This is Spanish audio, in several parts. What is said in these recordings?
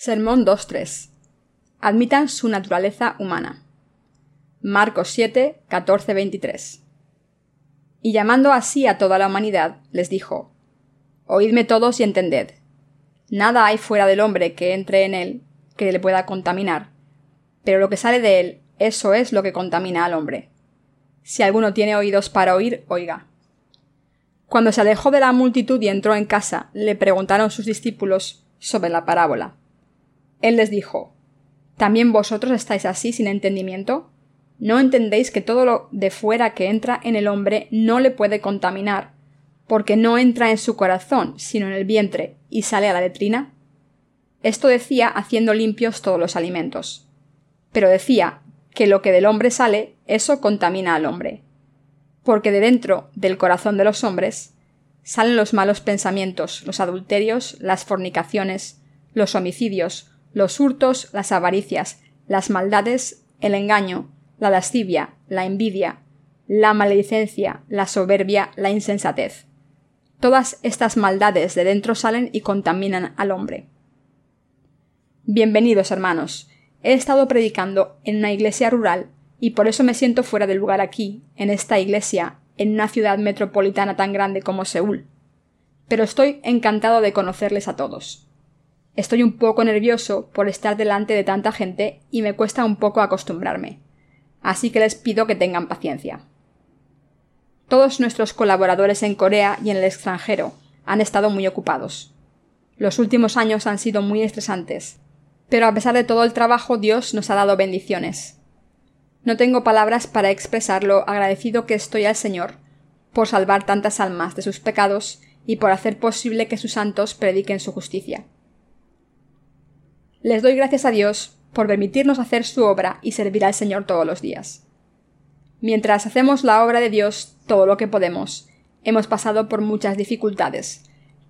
Sermón 2.3. Admitan su naturaleza humana. Marcos 7, 14, 23. Y llamando así a toda la humanidad, les dijo, Oídme todos y entended. Nada hay fuera del hombre que entre en él que le pueda contaminar, pero lo que sale de él, eso es lo que contamina al hombre. Si alguno tiene oídos para oír, oiga. Cuando se alejó de la multitud y entró en casa, le preguntaron sus discípulos sobre la parábola. Él les dijo ¿También vosotros estáis así sin entendimiento? ¿No entendéis que todo lo de fuera que entra en el hombre no le puede contaminar, porque no entra en su corazón, sino en el vientre, y sale a la letrina? Esto decía haciendo limpios todos los alimentos. Pero decía que lo que del hombre sale, eso contamina al hombre. Porque de dentro del corazón de los hombres salen los malos pensamientos, los adulterios, las fornicaciones, los homicidios, los hurtos, las avaricias, las maldades, el engaño, la lascivia, la envidia, la maledicencia, la soberbia, la insensatez. Todas estas maldades de dentro salen y contaminan al hombre. Bienvenidos, hermanos. He estado predicando en una iglesia rural y por eso me siento fuera de lugar aquí, en esta iglesia, en una ciudad metropolitana tan grande como Seúl. Pero estoy encantado de conocerles a todos. Estoy un poco nervioso por estar delante de tanta gente y me cuesta un poco acostumbrarme. Así que les pido que tengan paciencia. Todos nuestros colaboradores en Corea y en el extranjero han estado muy ocupados. Los últimos años han sido muy estresantes, pero a pesar de todo el trabajo Dios nos ha dado bendiciones. No tengo palabras para expresar lo agradecido que estoy al Señor por salvar tantas almas de sus pecados y por hacer posible que sus santos prediquen su justicia. Les doy gracias a Dios por permitirnos hacer su obra y servir al Señor todos los días. Mientras hacemos la obra de Dios todo lo que podemos, hemos pasado por muchas dificultades,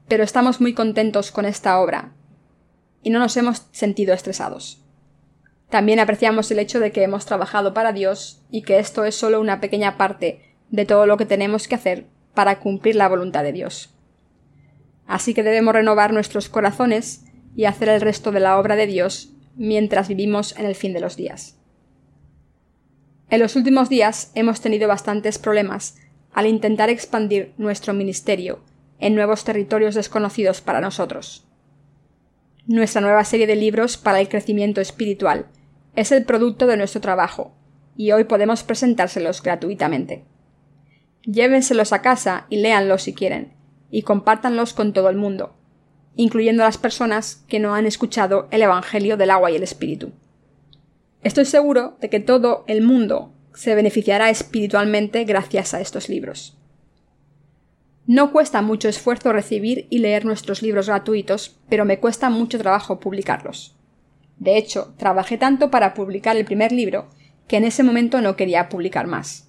pero estamos muy contentos con esta obra y no nos hemos sentido estresados. También apreciamos el hecho de que hemos trabajado para Dios y que esto es solo una pequeña parte de todo lo que tenemos que hacer para cumplir la voluntad de Dios. Así que debemos renovar nuestros corazones y hacer el resto de la obra de Dios mientras vivimos en el fin de los días. En los últimos días hemos tenido bastantes problemas al intentar expandir nuestro ministerio en nuevos territorios desconocidos para nosotros. Nuestra nueva serie de libros para el crecimiento espiritual es el producto de nuestro trabajo, y hoy podemos presentárselos gratuitamente. Llévenselos a casa y léanlos si quieren, y compártanlos con todo el mundo, incluyendo a las personas que no han escuchado el Evangelio del agua y el Espíritu. Estoy seguro de que todo el mundo se beneficiará espiritualmente gracias a estos libros. No cuesta mucho esfuerzo recibir y leer nuestros libros gratuitos, pero me cuesta mucho trabajo publicarlos. De hecho, trabajé tanto para publicar el primer libro que en ese momento no quería publicar más.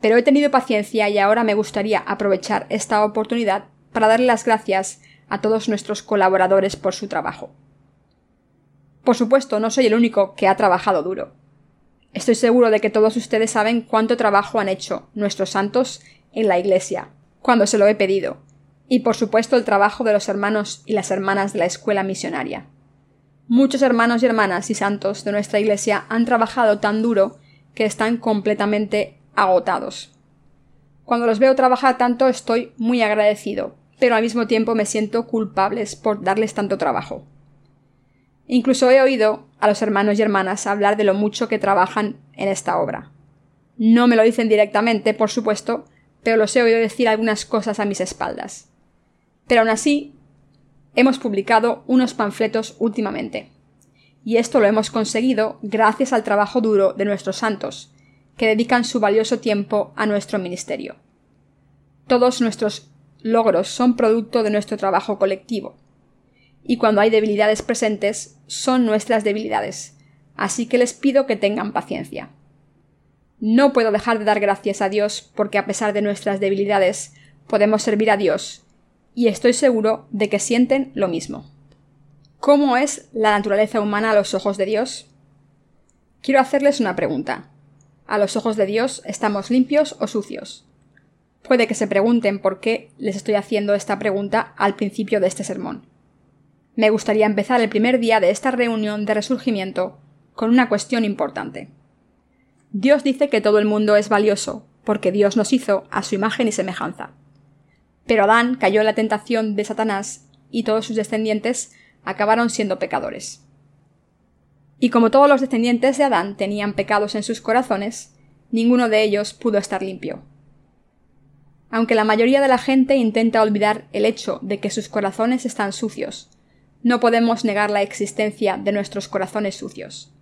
Pero he tenido paciencia y ahora me gustaría aprovechar esta oportunidad para darle las gracias a todos nuestros colaboradores por su trabajo. Por supuesto, no soy el único que ha trabajado duro. Estoy seguro de que todos ustedes saben cuánto trabajo han hecho nuestros santos en la Iglesia, cuando se lo he pedido, y por supuesto el trabajo de los hermanos y las hermanas de la escuela misionaria. Muchos hermanos y hermanas y santos de nuestra Iglesia han trabajado tan duro que están completamente agotados. Cuando los veo trabajar tanto estoy muy agradecido, pero al mismo tiempo me siento culpables por darles tanto trabajo. Incluso he oído a los hermanos y hermanas hablar de lo mucho que trabajan en esta obra. No me lo dicen directamente, por supuesto, pero los he oído decir algunas cosas a mis espaldas. Pero aún así, hemos publicado unos panfletos últimamente. Y esto lo hemos conseguido gracias al trabajo duro de nuestros santos, que dedican su valioso tiempo a nuestro ministerio. Todos nuestros logros son producto de nuestro trabajo colectivo. Y cuando hay debilidades presentes, son nuestras debilidades. Así que les pido que tengan paciencia. No puedo dejar de dar gracias a Dios porque a pesar de nuestras debilidades podemos servir a Dios, y estoy seguro de que sienten lo mismo. ¿Cómo es la naturaleza humana a los ojos de Dios? Quiero hacerles una pregunta. ¿A los ojos de Dios estamos limpios o sucios? Puede que se pregunten por qué les estoy haciendo esta pregunta al principio de este sermón. Me gustaría empezar el primer día de esta reunión de resurgimiento con una cuestión importante. Dios dice que todo el mundo es valioso, porque Dios nos hizo a su imagen y semejanza. Pero Adán cayó en la tentación de Satanás y todos sus descendientes acabaron siendo pecadores. Y como todos los descendientes de Adán tenían pecados en sus corazones, ninguno de ellos pudo estar limpio. Aunque la mayoría de la gente intenta olvidar el hecho de que sus corazones están sucios, no podemos negar la existencia de nuestros corazones sucios.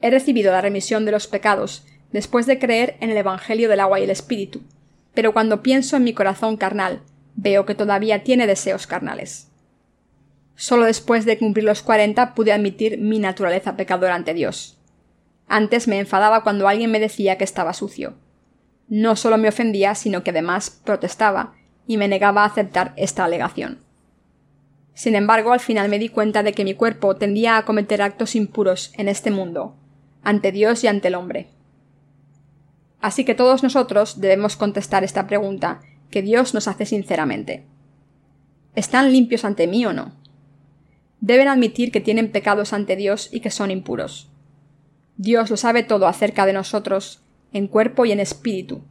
He recibido la remisión de los pecados después de creer en el Evangelio del agua y el Espíritu, pero cuando pienso en mi corazón carnal, veo que todavía tiene deseos carnales. Solo después de cumplir los cuarenta pude admitir mi naturaleza pecadora ante Dios. Antes me enfadaba cuando alguien me decía que estaba sucio. No solo me ofendía, sino que además protestaba y me negaba a aceptar esta alegación. Sin embargo, al final me di cuenta de que mi cuerpo tendía a cometer actos impuros en este mundo, ante Dios y ante el hombre. Así que todos nosotros debemos contestar esta pregunta que Dios nos hace sinceramente. ¿Están limpios ante mí o no? Deben admitir que tienen pecados ante Dios y que son impuros. Dios lo sabe todo acerca de nosotros, en cuerpo y en espíritu.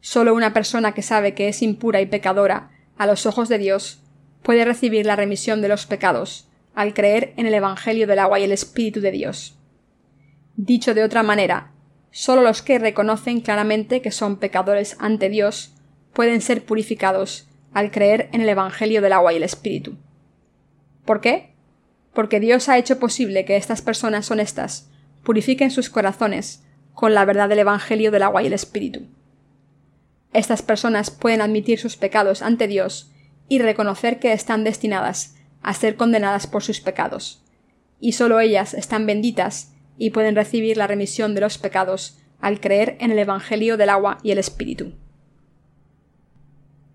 Solo una persona que sabe que es impura y pecadora a los ojos de Dios puede recibir la remisión de los pecados al creer en el Evangelio del agua y el Espíritu de Dios. Dicho de otra manera, solo los que reconocen claramente que son pecadores ante Dios pueden ser purificados al creer en el Evangelio del agua y el Espíritu. ¿Por qué? Porque Dios ha hecho posible que estas personas honestas purifiquen sus corazones con la verdad del Evangelio del agua y el Espíritu. Estas personas pueden admitir sus pecados ante Dios y reconocer que están destinadas a ser condenadas por sus pecados, y solo ellas están benditas y pueden recibir la remisión de los pecados al creer en el Evangelio del agua y el Espíritu.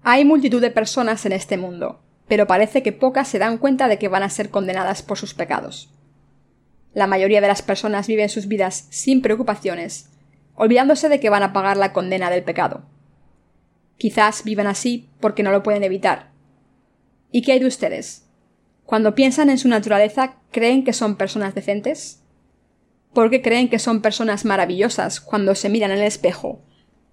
Hay multitud de personas en este mundo, pero parece que pocas se dan cuenta de que van a ser condenadas por sus pecados. La mayoría de las personas viven sus vidas sin preocupaciones, olvidándose de que van a pagar la condena del pecado. Quizás vivan así porque no lo pueden evitar. ¿Y qué hay de ustedes? Cuando piensan en su naturaleza, ¿creen que son personas decentes? ¿Por qué creen que son personas maravillosas cuando se miran en el espejo,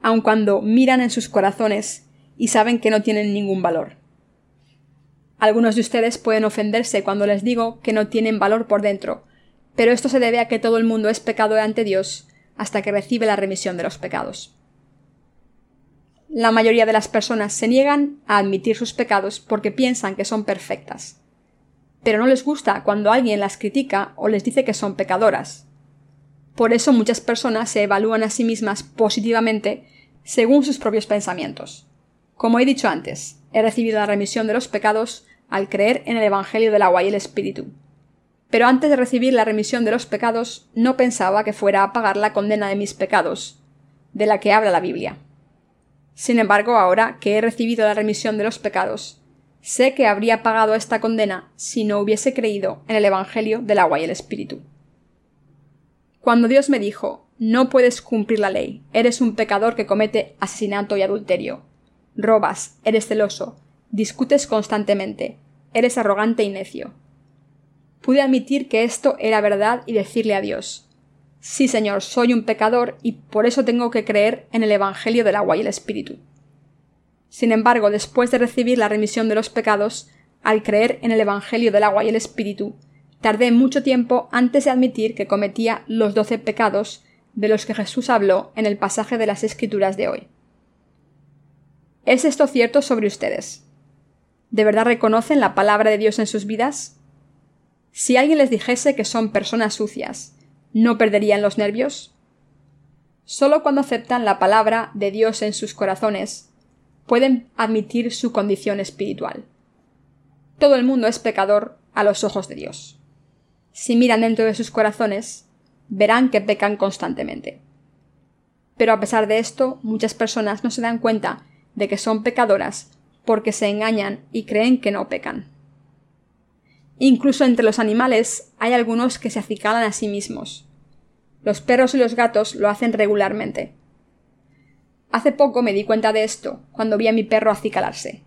aun cuando miran en sus corazones y saben que no tienen ningún valor? Algunos de ustedes pueden ofenderse cuando les digo que no tienen valor por dentro, pero esto se debe a que todo el mundo es pecador ante Dios hasta que recibe la remisión de los pecados. La mayoría de las personas se niegan a admitir sus pecados porque piensan que son perfectas. Pero no les gusta cuando alguien las critica o les dice que son pecadoras. Por eso muchas personas se evalúan a sí mismas positivamente según sus propios pensamientos. Como he dicho antes, he recibido la remisión de los pecados al creer en el Evangelio del agua y el Espíritu. Pero antes de recibir la remisión de los pecados, no pensaba que fuera a pagar la condena de mis pecados, de la que habla la Biblia. Sin embargo, ahora que he recibido la remisión de los pecados, sé que habría pagado esta condena si no hubiese creído en el Evangelio del agua y el Espíritu. Cuando Dios me dijo no puedes cumplir la ley, eres un pecador que comete asesinato y adulterio, robas, eres celoso, discutes constantemente, eres arrogante y necio. Pude admitir que esto era verdad y decirle a Dios Sí, Señor, soy un pecador y por eso tengo que creer en el Evangelio del agua y el Espíritu. Sin embargo, después de recibir la remisión de los pecados, al creer en el Evangelio del agua y el Espíritu, tardé mucho tiempo antes de admitir que cometía los doce pecados de los que Jesús habló en el pasaje de las Escrituras de hoy. ¿Es esto cierto sobre ustedes? ¿De verdad reconocen la palabra de Dios en sus vidas? Si alguien les dijese que son personas sucias, ¿no perderían los nervios? Solo cuando aceptan la palabra de Dios en sus corazones pueden admitir su condición espiritual. Todo el mundo es pecador a los ojos de Dios. Si miran dentro de sus corazones, verán que pecan constantemente. Pero a pesar de esto, muchas personas no se dan cuenta de que son pecadoras porque se engañan y creen que no pecan. Incluso entre los animales hay algunos que se acicalan a sí mismos. Los perros y los gatos lo hacen regularmente. Hace poco me di cuenta de esto cuando vi a mi perro acicalarse.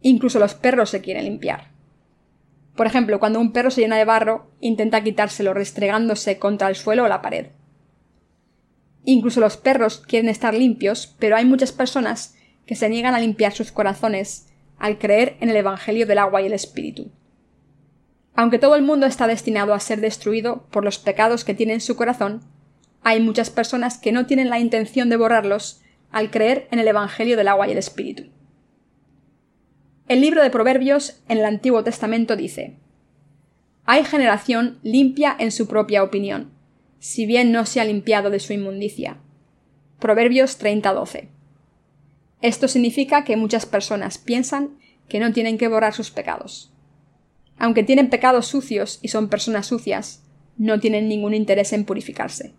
Incluso los perros se quieren limpiar. Por ejemplo, cuando un perro se llena de barro, intenta quitárselo restregándose contra el suelo o la pared. Incluso los perros quieren estar limpios, pero hay muchas personas que se niegan a limpiar sus corazones al creer en el Evangelio del agua y el Espíritu. Aunque todo el mundo está destinado a ser destruido por los pecados que tiene en su corazón, hay muchas personas que no tienen la intención de borrarlos al creer en el Evangelio del agua y el Espíritu. El libro de Proverbios en el Antiguo Testamento dice Hay generación limpia en su propia opinión, si bien no se ha limpiado de su inmundicia. Proverbios 30:12. Esto significa que muchas personas piensan que no tienen que borrar sus pecados. Aunque tienen pecados sucios y son personas sucias, no tienen ningún interés en purificarse.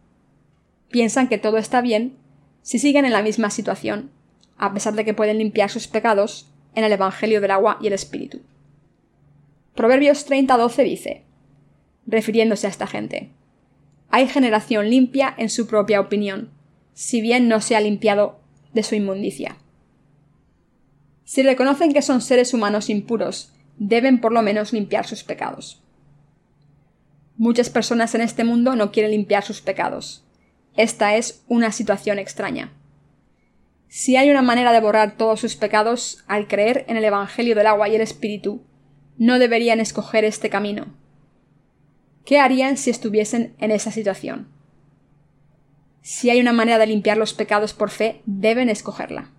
Piensan que todo está bien si siguen en la misma situación, a pesar de que pueden limpiar sus pecados en el Evangelio del agua y el Espíritu. Proverbios 30:12 dice, refiriéndose a esta gente, hay generación limpia en su propia opinión, si bien no se ha limpiado de su inmundicia. Si reconocen que son seres humanos impuros, deben por lo menos limpiar sus pecados. Muchas personas en este mundo no quieren limpiar sus pecados. Esta es una situación extraña. Si hay una manera de borrar todos sus pecados al creer en el Evangelio del agua y el Espíritu, no deberían escoger este camino. ¿Qué harían si estuviesen en esa situación? Si hay una manera de limpiar los pecados por fe, deben escogerla.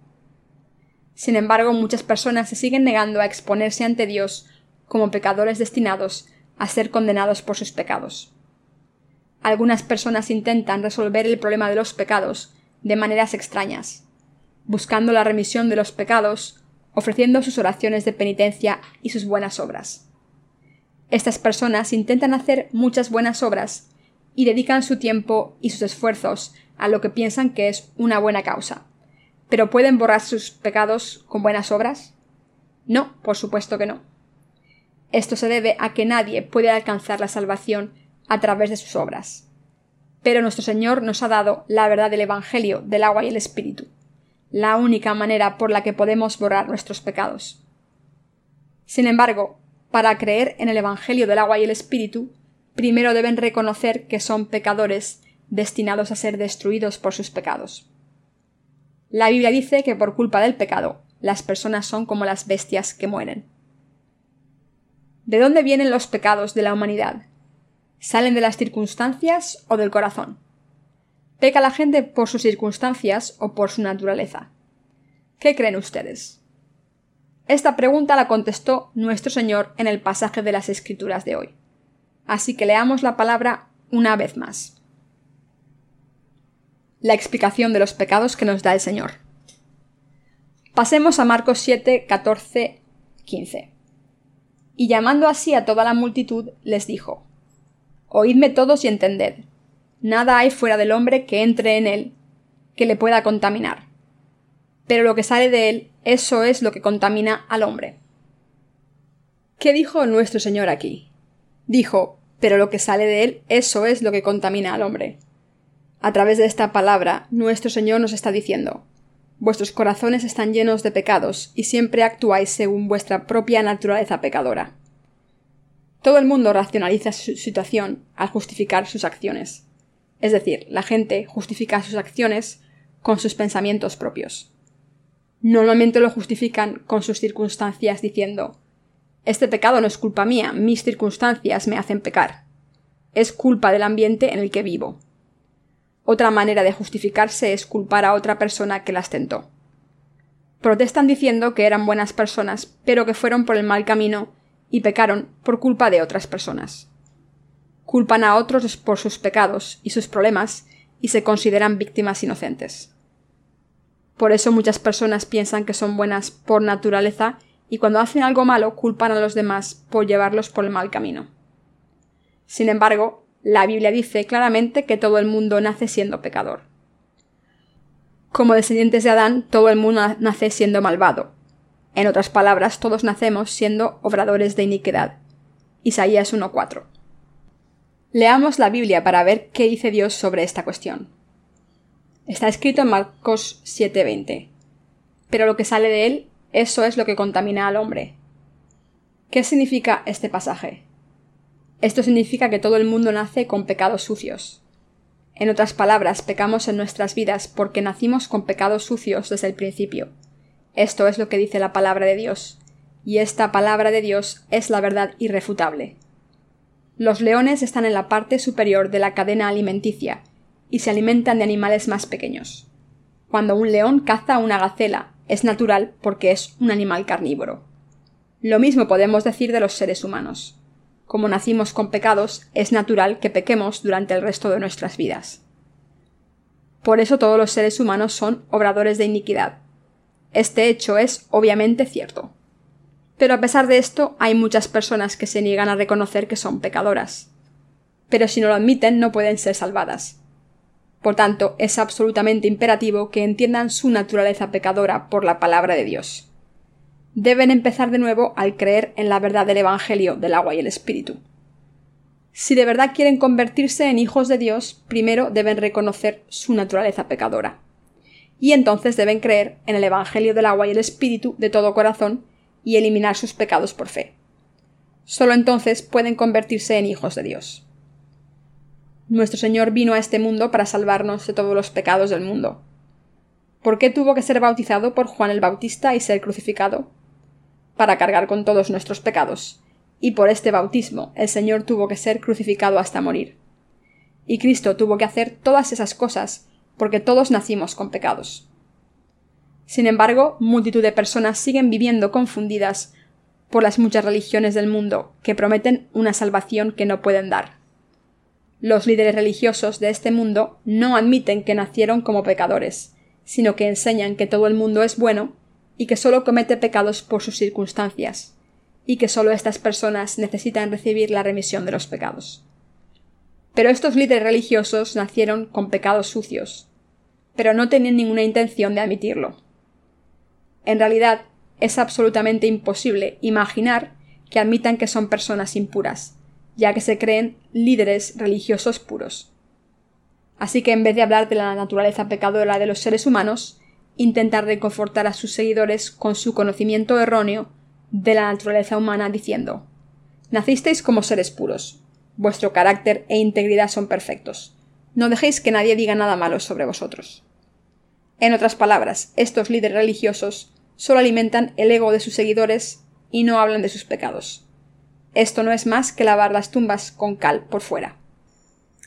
Sin embargo, muchas personas se siguen negando a exponerse ante Dios como pecadores destinados a ser condenados por sus pecados. Algunas personas intentan resolver el problema de los pecados de maneras extrañas, buscando la remisión de los pecados, ofreciendo sus oraciones de penitencia y sus buenas obras. Estas personas intentan hacer muchas buenas obras y dedican su tiempo y sus esfuerzos a lo que piensan que es una buena causa. ¿Pero pueden borrar sus pecados con buenas obras? No, por supuesto que no. Esto se debe a que nadie puede alcanzar la salvación a través de sus obras. Pero nuestro Señor nos ha dado la verdad del Evangelio, del agua y el Espíritu, la única manera por la que podemos borrar nuestros pecados. Sin embargo, para creer en el Evangelio del agua y el Espíritu, primero deben reconocer que son pecadores destinados a ser destruidos por sus pecados. La Biblia dice que por culpa del pecado, las personas son como las bestias que mueren. ¿De dónde vienen los pecados de la humanidad? ¿Salen de las circunstancias o del corazón? ¿Peca la gente por sus circunstancias o por su naturaleza? ¿Qué creen ustedes? Esta pregunta la contestó nuestro Señor en el pasaje de las Escrituras de hoy. Así que leamos la palabra una vez más. La explicación de los pecados que nos da el Señor. Pasemos a Marcos 7, 14, 15. Y llamando así a toda la multitud, les dijo Oídme todos y entended. Nada hay fuera del hombre que entre en él, que le pueda contaminar. Pero lo que sale de él eso es lo que contamina al hombre. ¿Qué dijo nuestro Señor aquí? Dijo, pero lo que sale de él, eso es lo que contamina al hombre. A través de esta palabra, nuestro Señor nos está diciendo, Vuestros corazones están llenos de pecados y siempre actuáis según vuestra propia naturaleza pecadora. Todo el mundo racionaliza su situación al justificar sus acciones. Es decir, la gente justifica sus acciones con sus pensamientos propios normalmente lo justifican con sus circunstancias diciendo Este pecado no es culpa mía, mis circunstancias me hacen pecar. Es culpa del ambiente en el que vivo. Otra manera de justificarse es culpar a otra persona que las tentó. Protestan diciendo que eran buenas personas, pero que fueron por el mal camino y pecaron por culpa de otras personas. Culpan a otros por sus pecados y sus problemas y se consideran víctimas inocentes. Por eso muchas personas piensan que son buenas por naturaleza y cuando hacen algo malo culpan a los demás por llevarlos por el mal camino. Sin embargo, la Biblia dice claramente que todo el mundo nace siendo pecador. Como descendientes de Adán, todo el mundo nace siendo malvado. En otras palabras, todos nacemos siendo obradores de iniquidad. Isaías 1.4. Leamos la Biblia para ver qué dice Dios sobre esta cuestión. Está escrito en Marcos 7:20. Pero lo que sale de él, eso es lo que contamina al hombre. ¿Qué significa este pasaje? Esto significa que todo el mundo nace con pecados sucios. En otras palabras, pecamos en nuestras vidas porque nacimos con pecados sucios desde el principio. Esto es lo que dice la palabra de Dios, y esta palabra de Dios es la verdad irrefutable. Los leones están en la parte superior de la cadena alimenticia y se alimentan de animales más pequeños. Cuando un león caza a una gacela, es natural porque es un animal carnívoro. Lo mismo podemos decir de los seres humanos. Como nacimos con pecados, es natural que pequemos durante el resto de nuestras vidas. Por eso todos los seres humanos son obradores de iniquidad. Este hecho es obviamente cierto. Pero a pesar de esto, hay muchas personas que se niegan a reconocer que son pecadoras. Pero si no lo admiten, no pueden ser salvadas. Por tanto, es absolutamente imperativo que entiendan su naturaleza pecadora por la palabra de Dios. Deben empezar de nuevo al creer en la verdad del Evangelio del agua y el Espíritu. Si de verdad quieren convertirse en hijos de Dios, primero deben reconocer su naturaleza pecadora. Y entonces deben creer en el Evangelio del agua y el Espíritu de todo corazón y eliminar sus pecados por fe. Solo entonces pueden convertirse en hijos de Dios. Nuestro Señor vino a este mundo para salvarnos de todos los pecados del mundo. ¿Por qué tuvo que ser bautizado por Juan el Bautista y ser crucificado? Para cargar con todos nuestros pecados. Y por este bautismo el Señor tuvo que ser crucificado hasta morir. Y Cristo tuvo que hacer todas esas cosas porque todos nacimos con pecados. Sin embargo, multitud de personas siguen viviendo confundidas por las muchas religiones del mundo que prometen una salvación que no pueden dar. Los líderes religiosos de este mundo no admiten que nacieron como pecadores, sino que enseñan que todo el mundo es bueno y que solo comete pecados por sus circunstancias, y que solo estas personas necesitan recibir la remisión de los pecados. Pero estos líderes religiosos nacieron con pecados sucios, pero no tenían ninguna intención de admitirlo. En realidad, es absolutamente imposible imaginar que admitan que son personas impuras, ya que se creen líderes religiosos puros. Así que en vez de hablar de la naturaleza pecadora de los seres humanos, intentar reconfortar a sus seguidores con su conocimiento erróneo de la naturaleza humana diciendo Nacisteis como seres puros. Vuestro carácter e integridad son perfectos. No dejéis que nadie diga nada malo sobre vosotros. En otras palabras, estos líderes religiosos solo alimentan el ego de sus seguidores y no hablan de sus pecados. Esto no es más que lavar las tumbas con cal por fuera.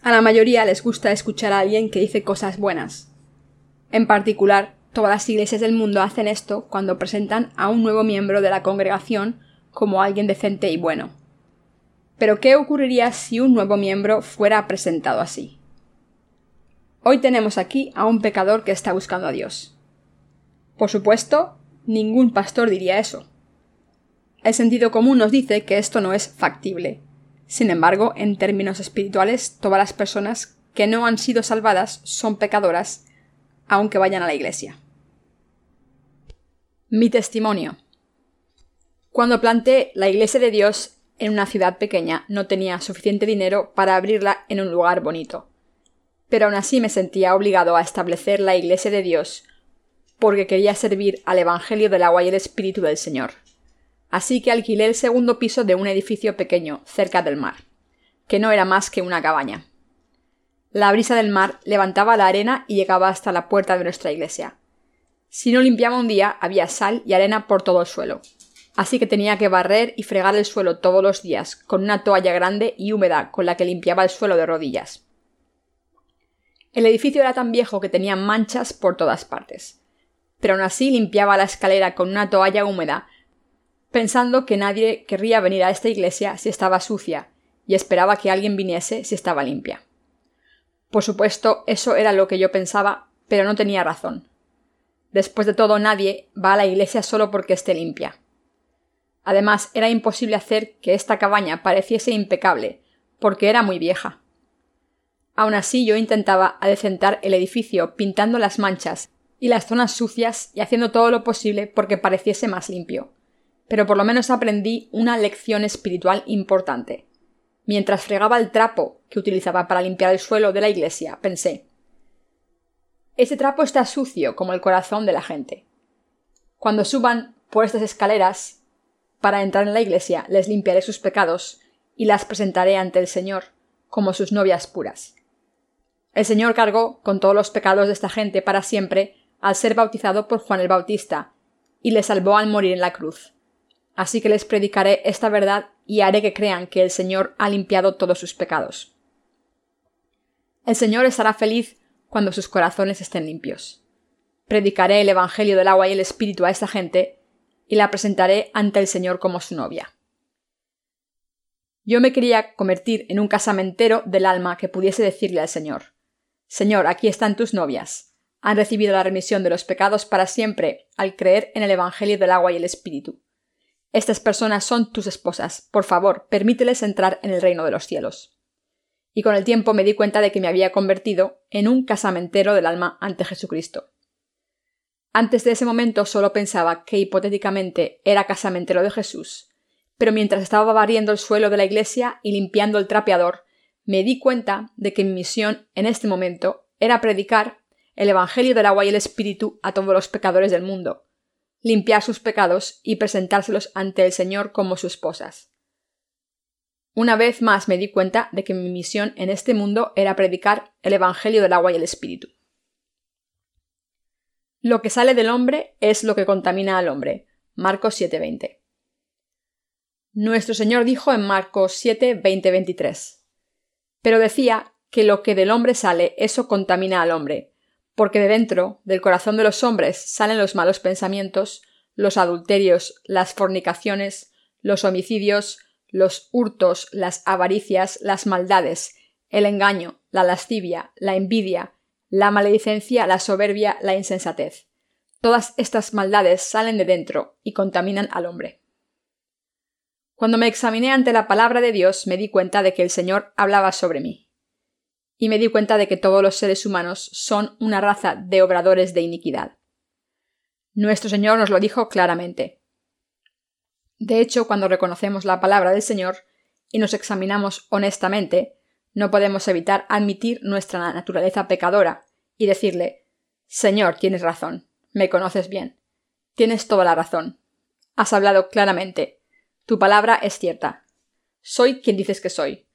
A la mayoría les gusta escuchar a alguien que dice cosas buenas. En particular, todas las iglesias del mundo hacen esto cuando presentan a un nuevo miembro de la congregación como alguien decente y bueno. Pero ¿qué ocurriría si un nuevo miembro fuera presentado así? Hoy tenemos aquí a un pecador que está buscando a Dios. Por supuesto, Ningún pastor diría eso. El sentido común nos dice que esto no es factible. Sin embargo, en términos espirituales, todas las personas que no han sido salvadas son pecadoras, aunque vayan a la iglesia. Mi testimonio. Cuando planté la iglesia de Dios en una ciudad pequeña, no tenía suficiente dinero para abrirla en un lugar bonito. Pero aún así me sentía obligado a establecer la iglesia de Dios porque quería servir al Evangelio del agua y el Espíritu del Señor. Así que alquilé el segundo piso de un edificio pequeño, cerca del mar, que no era más que una cabaña. La brisa del mar levantaba la arena y llegaba hasta la puerta de nuestra iglesia. Si no limpiaba un día, había sal y arena por todo el suelo. Así que tenía que barrer y fregar el suelo todos los días, con una toalla grande y húmeda con la que limpiaba el suelo de rodillas. El edificio era tan viejo que tenía manchas por todas partes pero aún así limpiaba la escalera con una toalla húmeda, pensando que nadie querría venir a esta iglesia si estaba sucia, y esperaba que alguien viniese si estaba limpia. Por supuesto, eso era lo que yo pensaba, pero no tenía razón. Después de todo, nadie va a la iglesia solo porque esté limpia. Además, era imposible hacer que esta cabaña pareciese impecable, porque era muy vieja. Aun así, yo intentaba adecentar el edificio pintando las manchas y las zonas sucias y haciendo todo lo posible porque pareciese más limpio. Pero por lo menos aprendí una lección espiritual importante. Mientras fregaba el trapo que utilizaba para limpiar el suelo de la iglesia, pensé Ese trapo está sucio como el corazón de la gente. Cuando suban por estas escaleras, para entrar en la iglesia, les limpiaré sus pecados y las presentaré ante el Señor como sus novias puras. El Señor cargó con todos los pecados de esta gente para siempre al ser bautizado por Juan el Bautista, y le salvó al morir en la cruz. Así que les predicaré esta verdad y haré que crean que el Señor ha limpiado todos sus pecados. El Señor estará feliz cuando sus corazones estén limpios. Predicaré el Evangelio del agua y el Espíritu a esta gente y la presentaré ante el Señor como su novia. Yo me quería convertir en un casamentero del alma que pudiese decirle al Señor Señor, aquí están tus novias. Han recibido la remisión de los pecados para siempre al creer en el Evangelio del agua y el Espíritu. Estas personas son tus esposas. Por favor, permíteles entrar en el reino de los cielos. Y con el tiempo me di cuenta de que me había convertido en un casamentero del alma ante Jesucristo. Antes de ese momento solo pensaba que hipotéticamente era casamentero de Jesús, pero mientras estaba barriendo el suelo de la iglesia y limpiando el trapeador, me di cuenta de que mi misión en este momento era predicar el Evangelio del agua y el Espíritu a todos los pecadores del mundo, limpiar sus pecados y presentárselos ante el Señor como sus esposas. Una vez más me di cuenta de que mi misión en este mundo era predicar el Evangelio del agua y el Espíritu. Lo que sale del hombre es lo que contamina al hombre. Marcos 7:20. Nuestro Señor dijo en Marcos 7, 23. Pero decía que lo que del hombre sale, eso contamina al hombre, porque de dentro, del corazón de los hombres, salen los malos pensamientos, los adulterios, las fornicaciones, los homicidios, los hurtos, las avaricias, las maldades, el engaño, la lascivia, la envidia, la maledicencia, la soberbia, la insensatez. Todas estas maldades salen de dentro y contaminan al hombre. Cuando me examiné ante la palabra de Dios me di cuenta de que el Señor hablaba sobre mí. Y me di cuenta de que todos los seres humanos son una raza de obradores de iniquidad. Nuestro Señor nos lo dijo claramente. De hecho, cuando reconocemos la palabra del Señor y nos examinamos honestamente, no podemos evitar admitir nuestra naturaleza pecadora y decirle Señor, tienes razón, me conoces bien, tienes toda la razón, has hablado claramente, tu palabra es cierta. Soy quien dices que soy.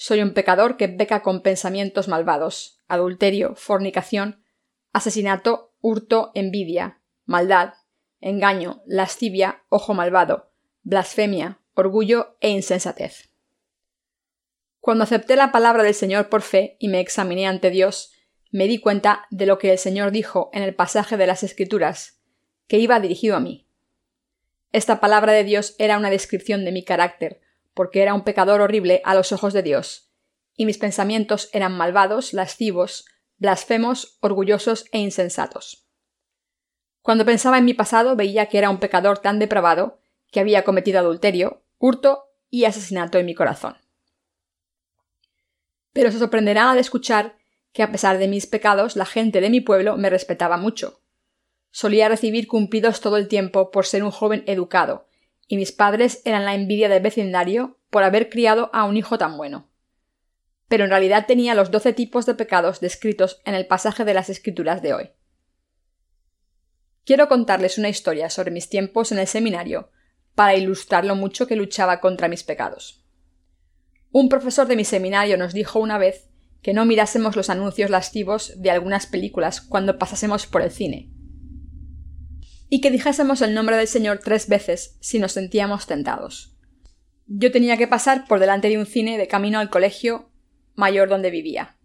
Soy un pecador que peca con pensamientos malvados, adulterio, fornicación, asesinato, hurto, envidia, maldad, engaño, lascivia, ojo malvado, blasfemia, orgullo e insensatez. Cuando acepté la palabra del Señor por fe y me examiné ante Dios, me di cuenta de lo que el Señor dijo en el pasaje de las Escrituras, que iba dirigido a mí. Esta palabra de Dios era una descripción de mi carácter, porque era un pecador horrible a los ojos de Dios, y mis pensamientos eran malvados, lascivos, blasfemos, orgullosos e insensatos. Cuando pensaba en mi pasado veía que era un pecador tan depravado que había cometido adulterio, hurto y asesinato en mi corazón. Pero se sorprenderá al escuchar que a pesar de mis pecados la gente de mi pueblo me respetaba mucho, Solía recibir cumplidos todo el tiempo por ser un joven educado, y mis padres eran la envidia del vecindario por haber criado a un hijo tan bueno. Pero en realidad tenía los doce tipos de pecados descritos en el pasaje de las Escrituras de hoy. Quiero contarles una historia sobre mis tiempos en el seminario, para ilustrar lo mucho que luchaba contra mis pecados. Un profesor de mi seminario nos dijo una vez que no mirásemos los anuncios lascivos de algunas películas cuando pasásemos por el cine, y que dijésemos el nombre del Señor tres veces si nos sentíamos tentados. Yo tenía que pasar por delante de un cine de camino al colegio mayor donde vivía.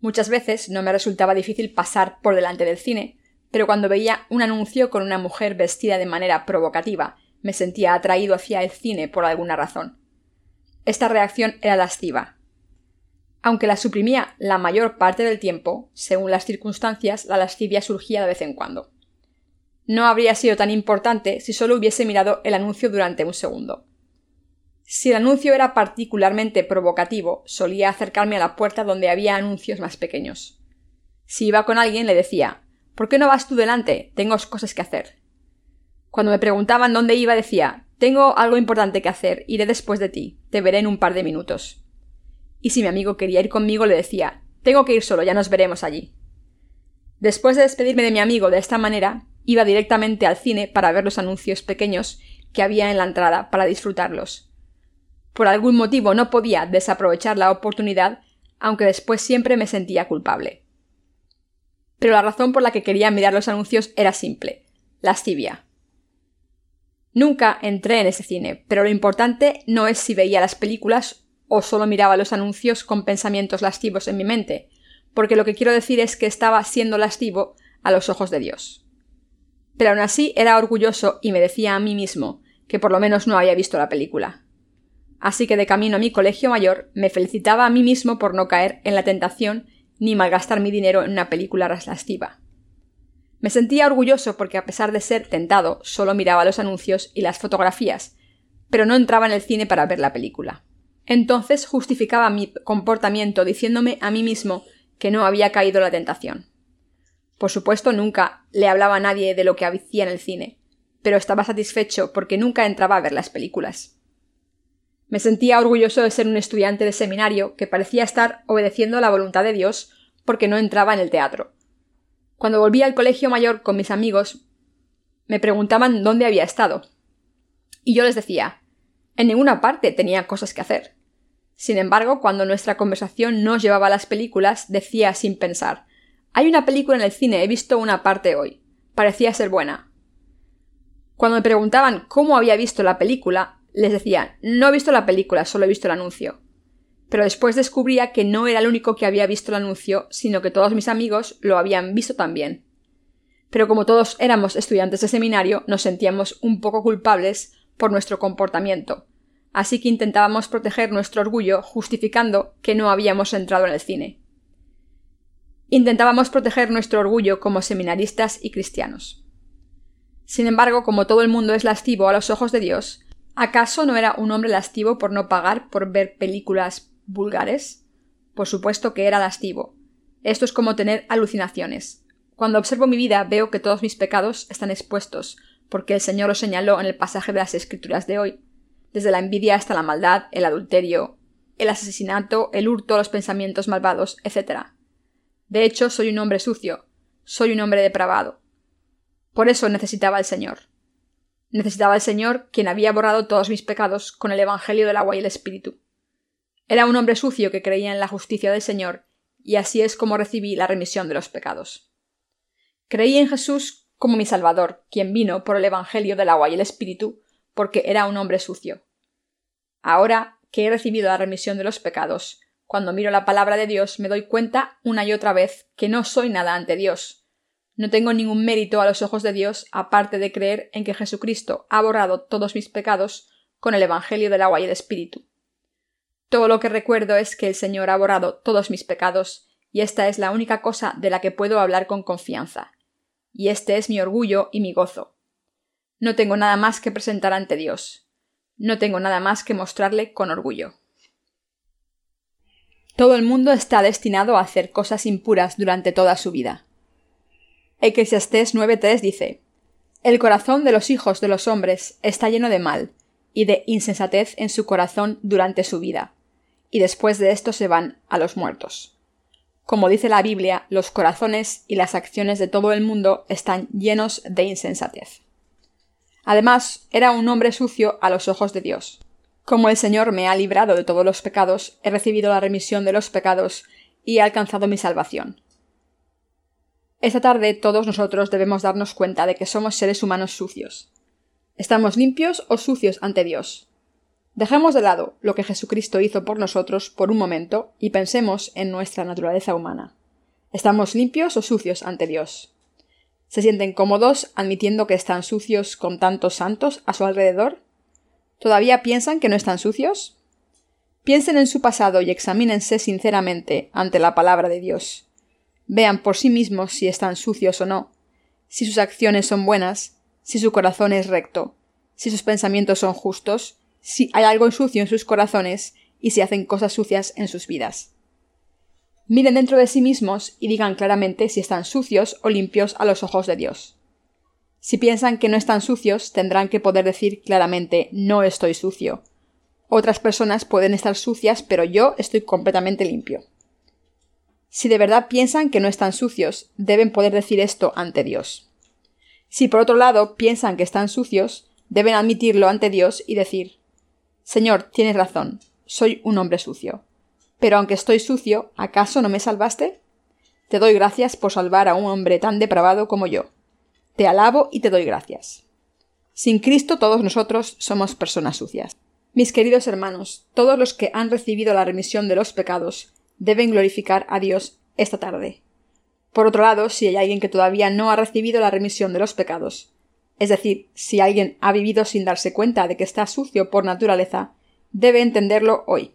Muchas veces no me resultaba difícil pasar por delante del cine, pero cuando veía un anuncio con una mujer vestida de manera provocativa, me sentía atraído hacia el cine por alguna razón. Esta reacción era lasciva. Aunque la suprimía la mayor parte del tiempo, según las circunstancias, la lascivia surgía de vez en cuando no habría sido tan importante si solo hubiese mirado el anuncio durante un segundo. Si el anuncio era particularmente provocativo, solía acercarme a la puerta donde había anuncios más pequeños. Si iba con alguien, le decía ¿Por qué no vas tú delante? Tengo cosas que hacer. Cuando me preguntaban dónde iba, decía Tengo algo importante que hacer, iré después de ti, te veré en un par de minutos. Y si mi amigo quería ir conmigo, le decía Tengo que ir solo, ya nos veremos allí. Después de despedirme de mi amigo de esta manera, iba directamente al cine para ver los anuncios pequeños que había en la entrada para disfrutarlos. Por algún motivo no podía desaprovechar la oportunidad, aunque después siempre me sentía culpable. Pero la razón por la que quería mirar los anuncios era simple lascivia. Nunca entré en ese cine, pero lo importante no es si veía las películas o solo miraba los anuncios con pensamientos lascivos en mi mente, porque lo que quiero decir es que estaba siendo lascivo a los ojos de Dios. Pero aún así era orgulloso y me decía a mí mismo que por lo menos no había visto la película. Así que de camino a mi colegio mayor me felicitaba a mí mismo por no caer en la tentación ni malgastar mi dinero en una película lasciva. Me sentía orgulloso porque a pesar de ser tentado, solo miraba los anuncios y las fotografías, pero no entraba en el cine para ver la película. Entonces justificaba mi comportamiento diciéndome a mí mismo que no había caído la tentación. Por supuesto, nunca le hablaba a nadie de lo que hacía en el cine, pero estaba satisfecho porque nunca entraba a ver las películas. Me sentía orgulloso de ser un estudiante de seminario que parecía estar obedeciendo la voluntad de Dios porque no entraba en el teatro, cuando volví al colegio mayor con mis amigos, me preguntaban dónde había estado. Y yo les decía, en ninguna parte tenía cosas que hacer. Sin embargo, cuando nuestra conversación no llevaba a las películas, decía sin pensar, hay una película en el cine, he visto una parte hoy. Parecía ser buena. Cuando me preguntaban cómo había visto la película, les decía, no he visto la película, solo he visto el anuncio pero después descubría que no era el único que había visto el anuncio, sino que todos mis amigos lo habían visto también. Pero como todos éramos estudiantes de seminario, nos sentíamos un poco culpables por nuestro comportamiento, así que intentábamos proteger nuestro orgullo justificando que no habíamos entrado en el cine. Intentábamos proteger nuestro orgullo como seminaristas y cristianos. Sin embargo, como todo el mundo es lascivo a los ojos de Dios, ¿acaso no era un hombre lascivo por no pagar por ver películas vulgares? Por supuesto que era lascivo. Esto es como tener alucinaciones. Cuando observo mi vida veo que todos mis pecados están expuestos, porque el Señor lo señaló en el pasaje de las Escrituras de hoy, desde la envidia hasta la maldad, el adulterio, el asesinato, el hurto, los pensamientos malvados, etc. De hecho, soy un hombre sucio, soy un hombre depravado. Por eso necesitaba al Señor. Necesitaba al Señor, quien había borrado todos mis pecados con el Evangelio del agua y el Espíritu. Era un hombre sucio que creía en la justicia del Señor, y así es como recibí la remisión de los pecados. Creí en Jesús como mi Salvador, quien vino por el Evangelio del agua y el Espíritu, porque era un hombre sucio. Ahora que he recibido la remisión de los pecados, cuando miro la palabra de Dios me doy cuenta una y otra vez que no soy nada ante Dios. No tengo ningún mérito a los ojos de Dios aparte de creer en que Jesucristo ha borrado todos mis pecados con el Evangelio del agua y el Espíritu. Todo lo que recuerdo es que el Señor ha borrado todos mis pecados, y esta es la única cosa de la que puedo hablar con confianza. Y este es mi orgullo y mi gozo. No tengo nada más que presentar ante Dios. No tengo nada más que mostrarle con orgullo. Todo el mundo está destinado a hacer cosas impuras durante toda su vida. Eclesiastés 9.3 dice El corazón de los hijos de los hombres está lleno de mal, y de insensatez en su corazón durante su vida y después de esto se van a los muertos. Como dice la Biblia, los corazones y las acciones de todo el mundo están llenos de insensatez. Además, era un hombre sucio a los ojos de Dios. Como el Señor me ha librado de todos los pecados, he recibido la remisión de los pecados y he alcanzado mi salvación. Esta tarde todos nosotros debemos darnos cuenta de que somos seres humanos sucios. ¿Estamos limpios o sucios ante Dios? Dejemos de lado lo que Jesucristo hizo por nosotros por un momento y pensemos en nuestra naturaleza humana. ¿Estamos limpios o sucios ante Dios? ¿Se sienten cómodos admitiendo que están sucios con tantos santos a su alrededor? ¿Todavía piensan que no están sucios? Piensen en su pasado y examínense sinceramente ante la palabra de Dios. Vean por sí mismos si están sucios o no, si sus acciones son buenas, si su corazón es recto, si sus pensamientos son justos, si hay algo sucio en sus corazones y si hacen cosas sucias en sus vidas. Miren dentro de sí mismos y digan claramente si están sucios o limpios a los ojos de Dios. Si piensan que no están sucios, tendrán que poder decir claramente no estoy sucio. Otras personas pueden estar sucias, pero yo estoy completamente limpio. Si de verdad piensan que no están sucios, deben poder decir esto ante Dios. Si por otro lado piensan que están sucios, deben admitirlo ante Dios y decir Señor, tienes razón, soy un hombre sucio. Pero aunque estoy sucio, ¿acaso no me salvaste? Te doy gracias por salvar a un hombre tan depravado como yo. Te alabo y te doy gracias. Sin Cristo todos nosotros somos personas sucias. Mis queridos hermanos, todos los que han recibido la remisión de los pecados deben glorificar a Dios esta tarde. Por otro lado, si hay alguien que todavía no ha recibido la remisión de los pecados, es decir, si alguien ha vivido sin darse cuenta de que está sucio por naturaleza, debe entenderlo hoy.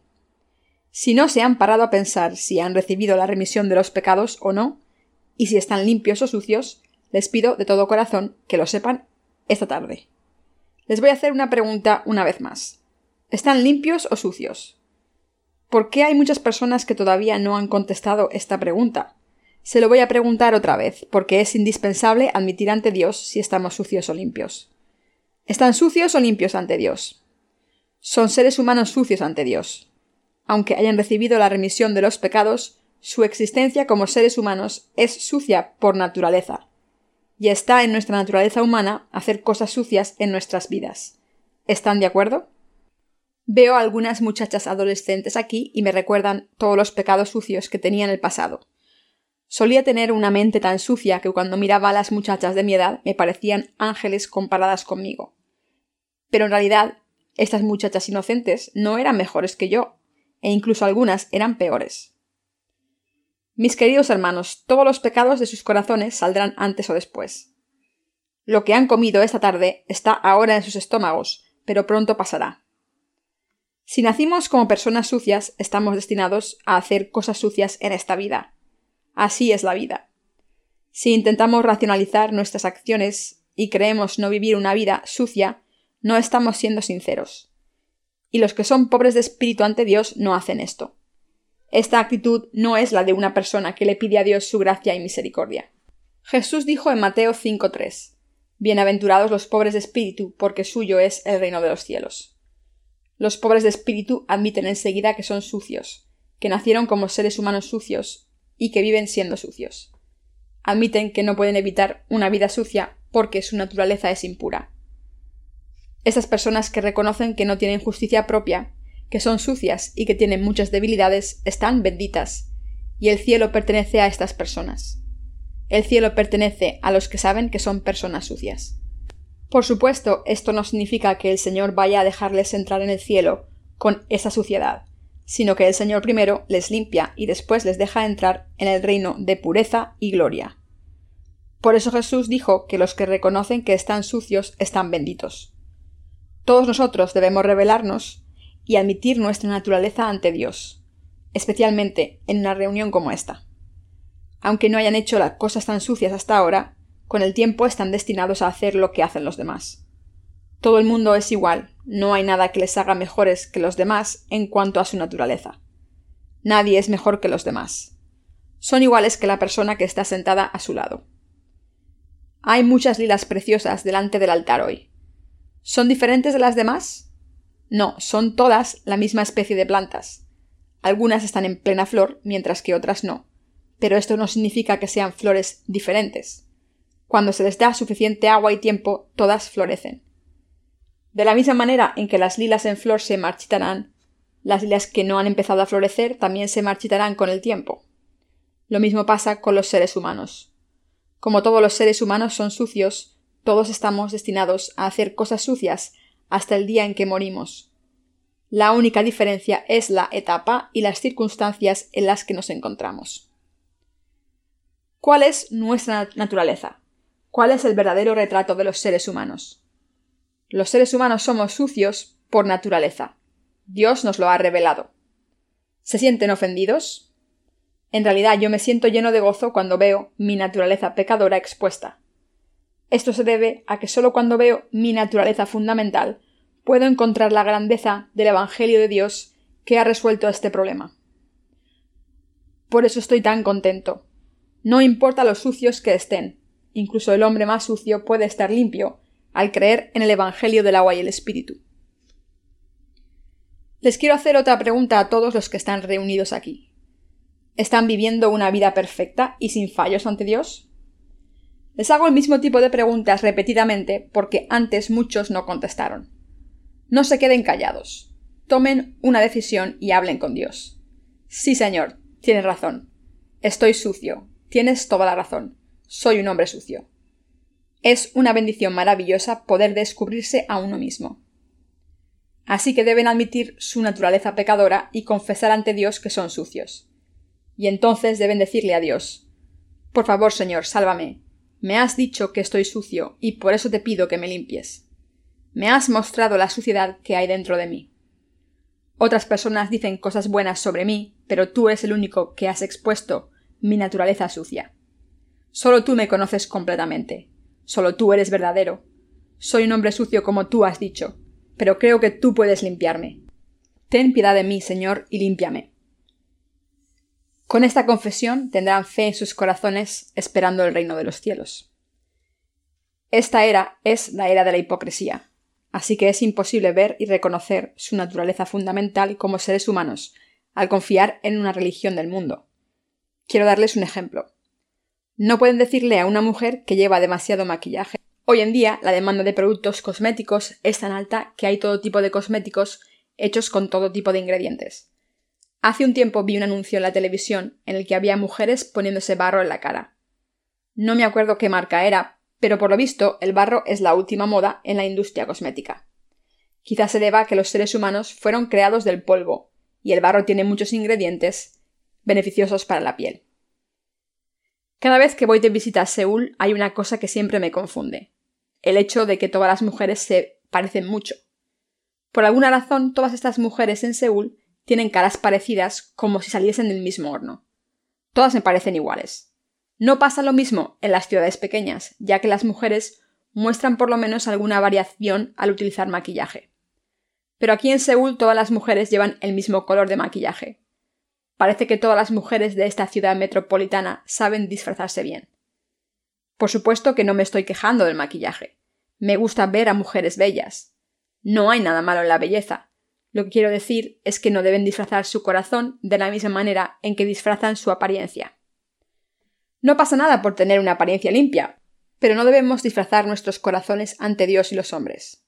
Si no se han parado a pensar si han recibido la remisión de los pecados o no, y si están limpios o sucios, les pido de todo corazón que lo sepan esta tarde. Les voy a hacer una pregunta una vez más. ¿Están limpios o sucios? ¿Por qué hay muchas personas que todavía no han contestado esta pregunta? Se lo voy a preguntar otra vez, porque es indispensable admitir ante Dios si estamos sucios o limpios. ¿Están sucios o limpios ante Dios? Son seres humanos sucios ante Dios. Aunque hayan recibido la remisión de los pecados, su existencia como seres humanos es sucia por naturaleza. Y está en nuestra naturaleza humana hacer cosas sucias en nuestras vidas. ¿Están de acuerdo? Veo a algunas muchachas adolescentes aquí y me recuerdan todos los pecados sucios que tenía en el pasado. Solía tener una mente tan sucia que cuando miraba a las muchachas de mi edad me parecían ángeles comparadas conmigo. Pero en realidad, estas muchachas inocentes no eran mejores que yo, e incluso algunas eran peores. Mis queridos hermanos, todos los pecados de sus corazones saldrán antes o después. Lo que han comido esta tarde está ahora en sus estómagos, pero pronto pasará. Si nacimos como personas sucias, estamos destinados a hacer cosas sucias en esta vida. Así es la vida. Si intentamos racionalizar nuestras acciones y creemos no vivir una vida sucia, no estamos siendo sinceros. Y los que son pobres de espíritu ante Dios no hacen esto. Esta actitud no es la de una persona que le pide a Dios su gracia y misericordia. Jesús dijo en Mateo 5.3 Bienaventurados los pobres de espíritu, porque suyo es el reino de los cielos. Los pobres de espíritu admiten enseguida que son sucios, que nacieron como seres humanos sucios y que viven siendo sucios. Admiten que no pueden evitar una vida sucia porque su naturaleza es impura. Esas personas que reconocen que no tienen justicia propia, que son sucias y que tienen muchas debilidades, están benditas, y el cielo pertenece a estas personas. El cielo pertenece a los que saben que son personas sucias. Por supuesto, esto no significa que el Señor vaya a dejarles entrar en el cielo con esa suciedad, sino que el Señor primero les limpia y después les deja entrar en el reino de pureza y gloria. Por eso Jesús dijo que los que reconocen que están sucios están benditos. Todos nosotros debemos revelarnos y admitir nuestra naturaleza ante Dios, especialmente en una reunión como esta. Aunque no hayan hecho las cosas tan sucias hasta ahora, con el tiempo están destinados a hacer lo que hacen los demás. Todo el mundo es igual, no hay nada que les haga mejores que los demás en cuanto a su naturaleza. Nadie es mejor que los demás. Son iguales que la persona que está sentada a su lado. Hay muchas lilas preciosas delante del altar hoy. ¿Son diferentes de las demás? No, son todas la misma especie de plantas. Algunas están en plena flor, mientras que otras no. Pero esto no significa que sean flores diferentes. Cuando se les da suficiente agua y tiempo, todas florecen. De la misma manera en que las lilas en flor se marchitarán, las lilas que no han empezado a florecer también se marchitarán con el tiempo. Lo mismo pasa con los seres humanos. Como todos los seres humanos son sucios, todos estamos destinados a hacer cosas sucias hasta el día en que morimos. La única diferencia es la etapa y las circunstancias en las que nos encontramos. ¿Cuál es nuestra naturaleza? ¿Cuál es el verdadero retrato de los seres humanos? Los seres humanos somos sucios por naturaleza. Dios nos lo ha revelado. ¿Se sienten ofendidos? En realidad yo me siento lleno de gozo cuando veo mi naturaleza pecadora expuesta. Esto se debe a que solo cuando veo mi naturaleza fundamental puedo encontrar la grandeza del Evangelio de Dios que ha resuelto este problema. Por eso estoy tan contento. No importa los sucios que estén, incluso el hombre más sucio puede estar limpio al creer en el Evangelio del agua y el Espíritu. Les quiero hacer otra pregunta a todos los que están reunidos aquí. ¿Están viviendo una vida perfecta y sin fallos ante Dios? Les hago el mismo tipo de preguntas repetidamente porque antes muchos no contestaron. No se queden callados. Tomen una decisión y hablen con Dios. Sí, Señor, tienes razón. Estoy sucio. Tienes toda la razón. Soy un hombre sucio. Es una bendición maravillosa poder descubrirse a uno mismo. Así que deben admitir su naturaleza pecadora y confesar ante Dios que son sucios. Y entonces deben decirle a Dios Por favor, Señor, sálvame. Me has dicho que estoy sucio y por eso te pido que me limpies. Me has mostrado la suciedad que hay dentro de mí. Otras personas dicen cosas buenas sobre mí, pero tú eres el único que has expuesto mi naturaleza sucia. Solo tú me conoces completamente. Solo tú eres verdadero. Soy un hombre sucio como tú has dicho, pero creo que tú puedes limpiarme. Ten piedad de mí, Señor, y límpiame. Con esta confesión tendrán fe en sus corazones esperando el reino de los cielos. Esta era es la era de la hipocresía, así que es imposible ver y reconocer su naturaleza fundamental como seres humanos al confiar en una religión del mundo. Quiero darles un ejemplo. No pueden decirle a una mujer que lleva demasiado maquillaje. Hoy en día la demanda de productos cosméticos es tan alta que hay todo tipo de cosméticos hechos con todo tipo de ingredientes. Hace un tiempo vi un anuncio en la televisión en el que había mujeres poniéndose barro en la cara. No me acuerdo qué marca era, pero por lo visto el barro es la última moda en la industria cosmética. Quizás se deba a que los seres humanos fueron creados del polvo, y el barro tiene muchos ingredientes beneficiosos para la piel. Cada vez que voy de visita a Seúl hay una cosa que siempre me confunde. El hecho de que todas las mujeres se parecen mucho. Por alguna razón, todas estas mujeres en Seúl tienen caras parecidas como si saliesen del mismo horno. Todas me parecen iguales. No pasa lo mismo en las ciudades pequeñas, ya que las mujeres muestran por lo menos alguna variación al utilizar maquillaje. Pero aquí en Seúl todas las mujeres llevan el mismo color de maquillaje. Parece que todas las mujeres de esta ciudad metropolitana saben disfrazarse bien. Por supuesto que no me estoy quejando del maquillaje. Me gusta ver a mujeres bellas. No hay nada malo en la belleza, lo que quiero decir es que no deben disfrazar su corazón de la misma manera en que disfrazan su apariencia. No pasa nada por tener una apariencia limpia, pero no debemos disfrazar nuestros corazones ante Dios y los hombres.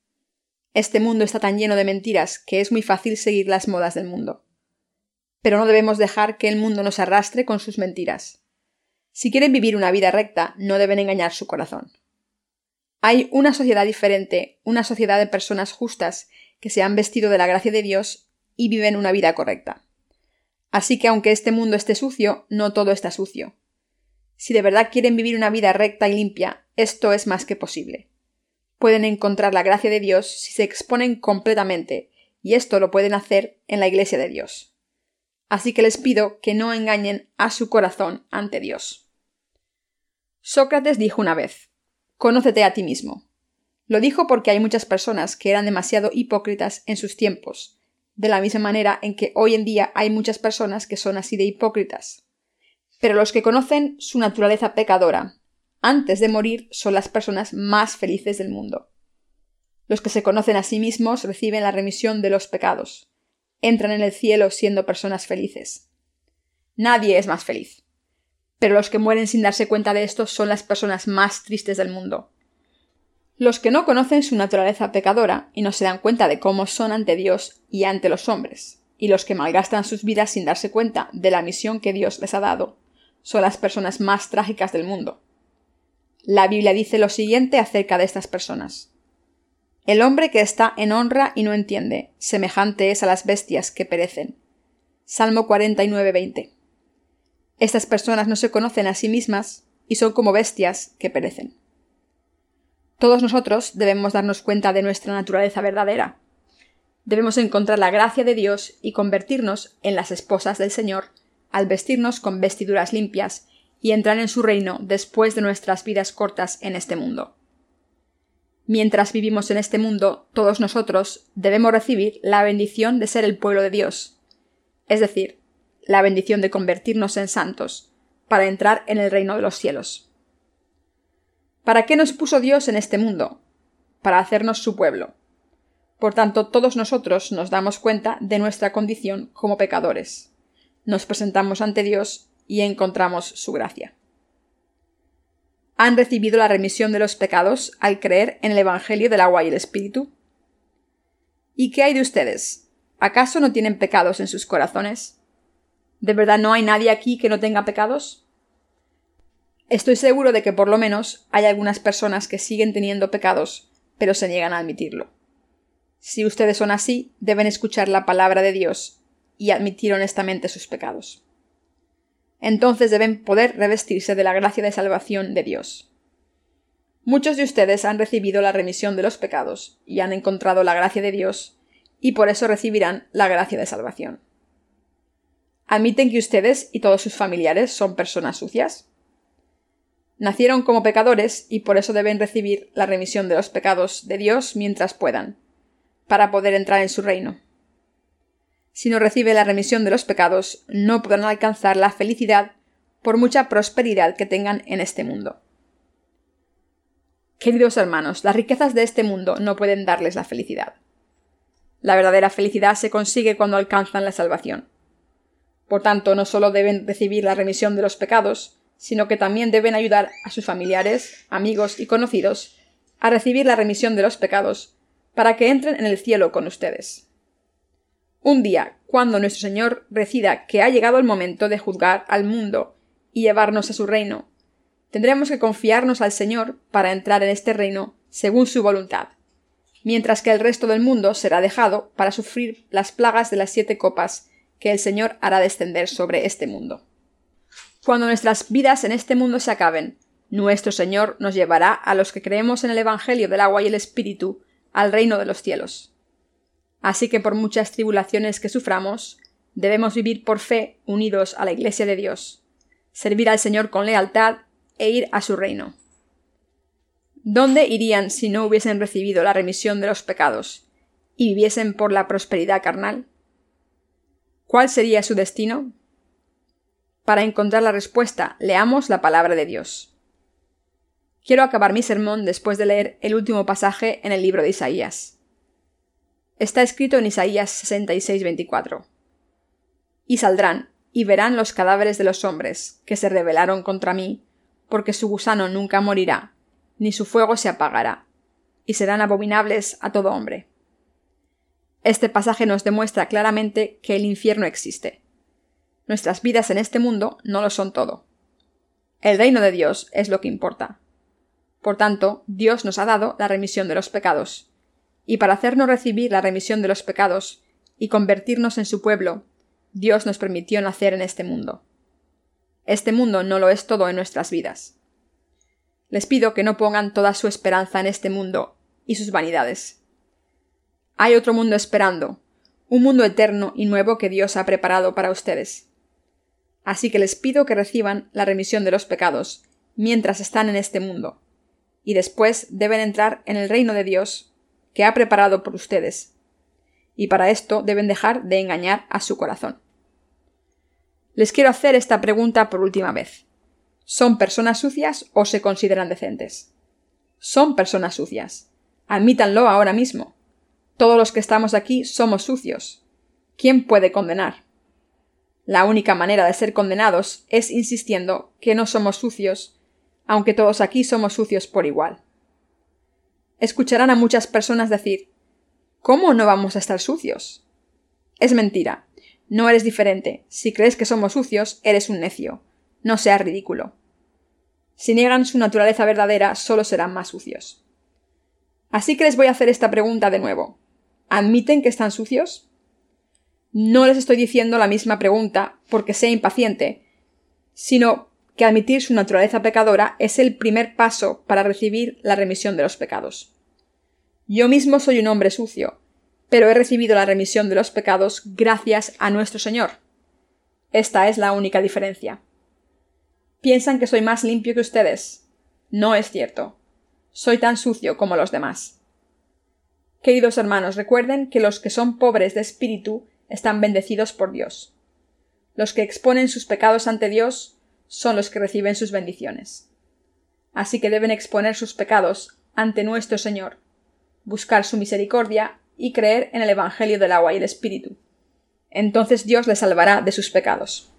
Este mundo está tan lleno de mentiras que es muy fácil seguir las modas del mundo. Pero no debemos dejar que el mundo nos arrastre con sus mentiras. Si quieren vivir una vida recta, no deben engañar su corazón. Hay una sociedad diferente, una sociedad de personas justas que se han vestido de la gracia de Dios y viven una vida correcta. Así que aunque este mundo esté sucio, no todo está sucio. Si de verdad quieren vivir una vida recta y limpia, esto es más que posible. Pueden encontrar la gracia de Dios si se exponen completamente, y esto lo pueden hacer en la Iglesia de Dios. Así que les pido que no engañen a su corazón ante Dios. Sócrates dijo una vez Conócete a ti mismo. Lo dijo porque hay muchas personas que eran demasiado hipócritas en sus tiempos, de la misma manera en que hoy en día hay muchas personas que son así de hipócritas. Pero los que conocen su naturaleza pecadora, antes de morir, son las personas más felices del mundo. Los que se conocen a sí mismos reciben la remisión de los pecados, entran en el cielo siendo personas felices. Nadie es más feliz. Pero los que mueren sin darse cuenta de esto son las personas más tristes del mundo, los que no conocen su naturaleza pecadora y no se dan cuenta de cómo son ante Dios y ante los hombres, y los que malgastan sus vidas sin darse cuenta de la misión que Dios les ha dado, son las personas más trágicas del mundo. La Biblia dice lo siguiente acerca de estas personas. El hombre que está en honra y no entiende, semejante es a las bestias que perecen. Salmo 49:20. Estas personas no se conocen a sí mismas y son como bestias que perecen. Todos nosotros debemos darnos cuenta de nuestra naturaleza verdadera. Debemos encontrar la gracia de Dios y convertirnos en las esposas del Señor al vestirnos con vestiduras limpias y entrar en su reino después de nuestras vidas cortas en este mundo. Mientras vivimos en este mundo, todos nosotros debemos recibir la bendición de ser el pueblo de Dios, es decir, la bendición de convertirnos en santos, para entrar en el reino de los cielos. ¿Para qué nos puso Dios en este mundo? Para hacernos su pueblo. Por tanto, todos nosotros nos damos cuenta de nuestra condición como pecadores. Nos presentamos ante Dios y encontramos su gracia. han recibido la remisión de los pecados al creer en el Evangelio del agua y el Espíritu? ¿Y qué hay de ustedes? ¿Acaso no tienen pecados en sus corazones? ¿De verdad no hay nadie aquí que no tenga pecados? Estoy seguro de que por lo menos hay algunas personas que siguen teniendo pecados, pero se niegan a admitirlo. Si ustedes son así, deben escuchar la palabra de Dios y admitir honestamente sus pecados entonces deben poder revestirse de la gracia de salvación de Dios. Muchos de ustedes han recibido la remisión de los pecados y han encontrado la gracia de Dios, y por eso recibirán la gracia de salvación. ¿Admiten que ustedes y todos sus familiares son personas sucias? Nacieron como pecadores y por eso deben recibir la remisión de los pecados de Dios mientras puedan, para poder entrar en su reino si no recibe la remisión de los pecados, no podrán alcanzar la felicidad por mucha prosperidad que tengan en este mundo. Queridos hermanos, las riquezas de este mundo no pueden darles la felicidad. La verdadera felicidad se consigue cuando alcanzan la salvación. Por tanto, no solo deben recibir la remisión de los pecados, sino que también deben ayudar a sus familiares, amigos y conocidos a recibir la remisión de los pecados para que entren en el cielo con ustedes. Un día, cuando nuestro Señor decida que ha llegado el momento de juzgar al mundo y llevarnos a su reino, tendremos que confiarnos al Señor para entrar en este reino según su voluntad, mientras que el resto del mundo será dejado para sufrir las plagas de las siete copas que el Señor hará descender sobre este mundo. Cuando nuestras vidas en este mundo se acaben, nuestro Señor nos llevará a los que creemos en el Evangelio del agua y el Espíritu al reino de los cielos. Así que por muchas tribulaciones que suframos, debemos vivir por fe unidos a la Iglesia de Dios, servir al Señor con lealtad e ir a su reino. ¿Dónde irían si no hubiesen recibido la remisión de los pecados y viviesen por la prosperidad carnal? ¿Cuál sería su destino? Para encontrar la respuesta, leamos la palabra de Dios. Quiero acabar mi sermón después de leer el último pasaje en el libro de Isaías. Está escrito en Isaías 66, 24. Y saldrán, y verán los cadáveres de los hombres, que se rebelaron contra mí, porque su gusano nunca morirá, ni su fuego se apagará, y serán abominables a todo hombre. Este pasaje nos demuestra claramente que el infierno existe. Nuestras vidas en este mundo no lo son todo. El reino de Dios es lo que importa. Por tanto, Dios nos ha dado la remisión de los pecados, y para hacernos recibir la remisión de los pecados y convertirnos en su pueblo, Dios nos permitió nacer en este mundo. Este mundo no lo es todo en nuestras vidas. Les pido que no pongan toda su esperanza en este mundo y sus vanidades. Hay otro mundo esperando, un mundo eterno y nuevo que Dios ha preparado para ustedes. Así que les pido que reciban la remisión de los pecados mientras están en este mundo, y después deben entrar en el reino de Dios que ha preparado por ustedes. Y para esto deben dejar de engañar a su corazón. Les quiero hacer esta pregunta por última vez. ¿Son personas sucias o se consideran decentes? Son personas sucias. Admítanlo ahora mismo. Todos los que estamos aquí somos sucios. ¿Quién puede condenar? La única manera de ser condenados es insistiendo que no somos sucios, aunque todos aquí somos sucios por igual escucharán a muchas personas decir ¿Cómo no vamos a estar sucios? Es mentira. No eres diferente. Si crees que somos sucios, eres un necio. No seas ridículo. Si niegan su naturaleza verdadera, solo serán más sucios. Así que les voy a hacer esta pregunta de nuevo. ¿Admiten que están sucios? No les estoy diciendo la misma pregunta porque sea impaciente, sino que admitir su naturaleza pecadora es el primer paso para recibir la remisión de los pecados. Yo mismo soy un hombre sucio, pero he recibido la remisión de los pecados gracias a nuestro Señor. Esta es la única diferencia. Piensan que soy más limpio que ustedes. No es cierto. Soy tan sucio como los demás. Queridos hermanos, recuerden que los que son pobres de espíritu están bendecidos por Dios. Los que exponen sus pecados ante Dios son los que reciben sus bendiciones. Así que deben exponer sus pecados ante nuestro Señor, buscar su misericordia y creer en el Evangelio del agua y el Espíritu. Entonces Dios les salvará de sus pecados.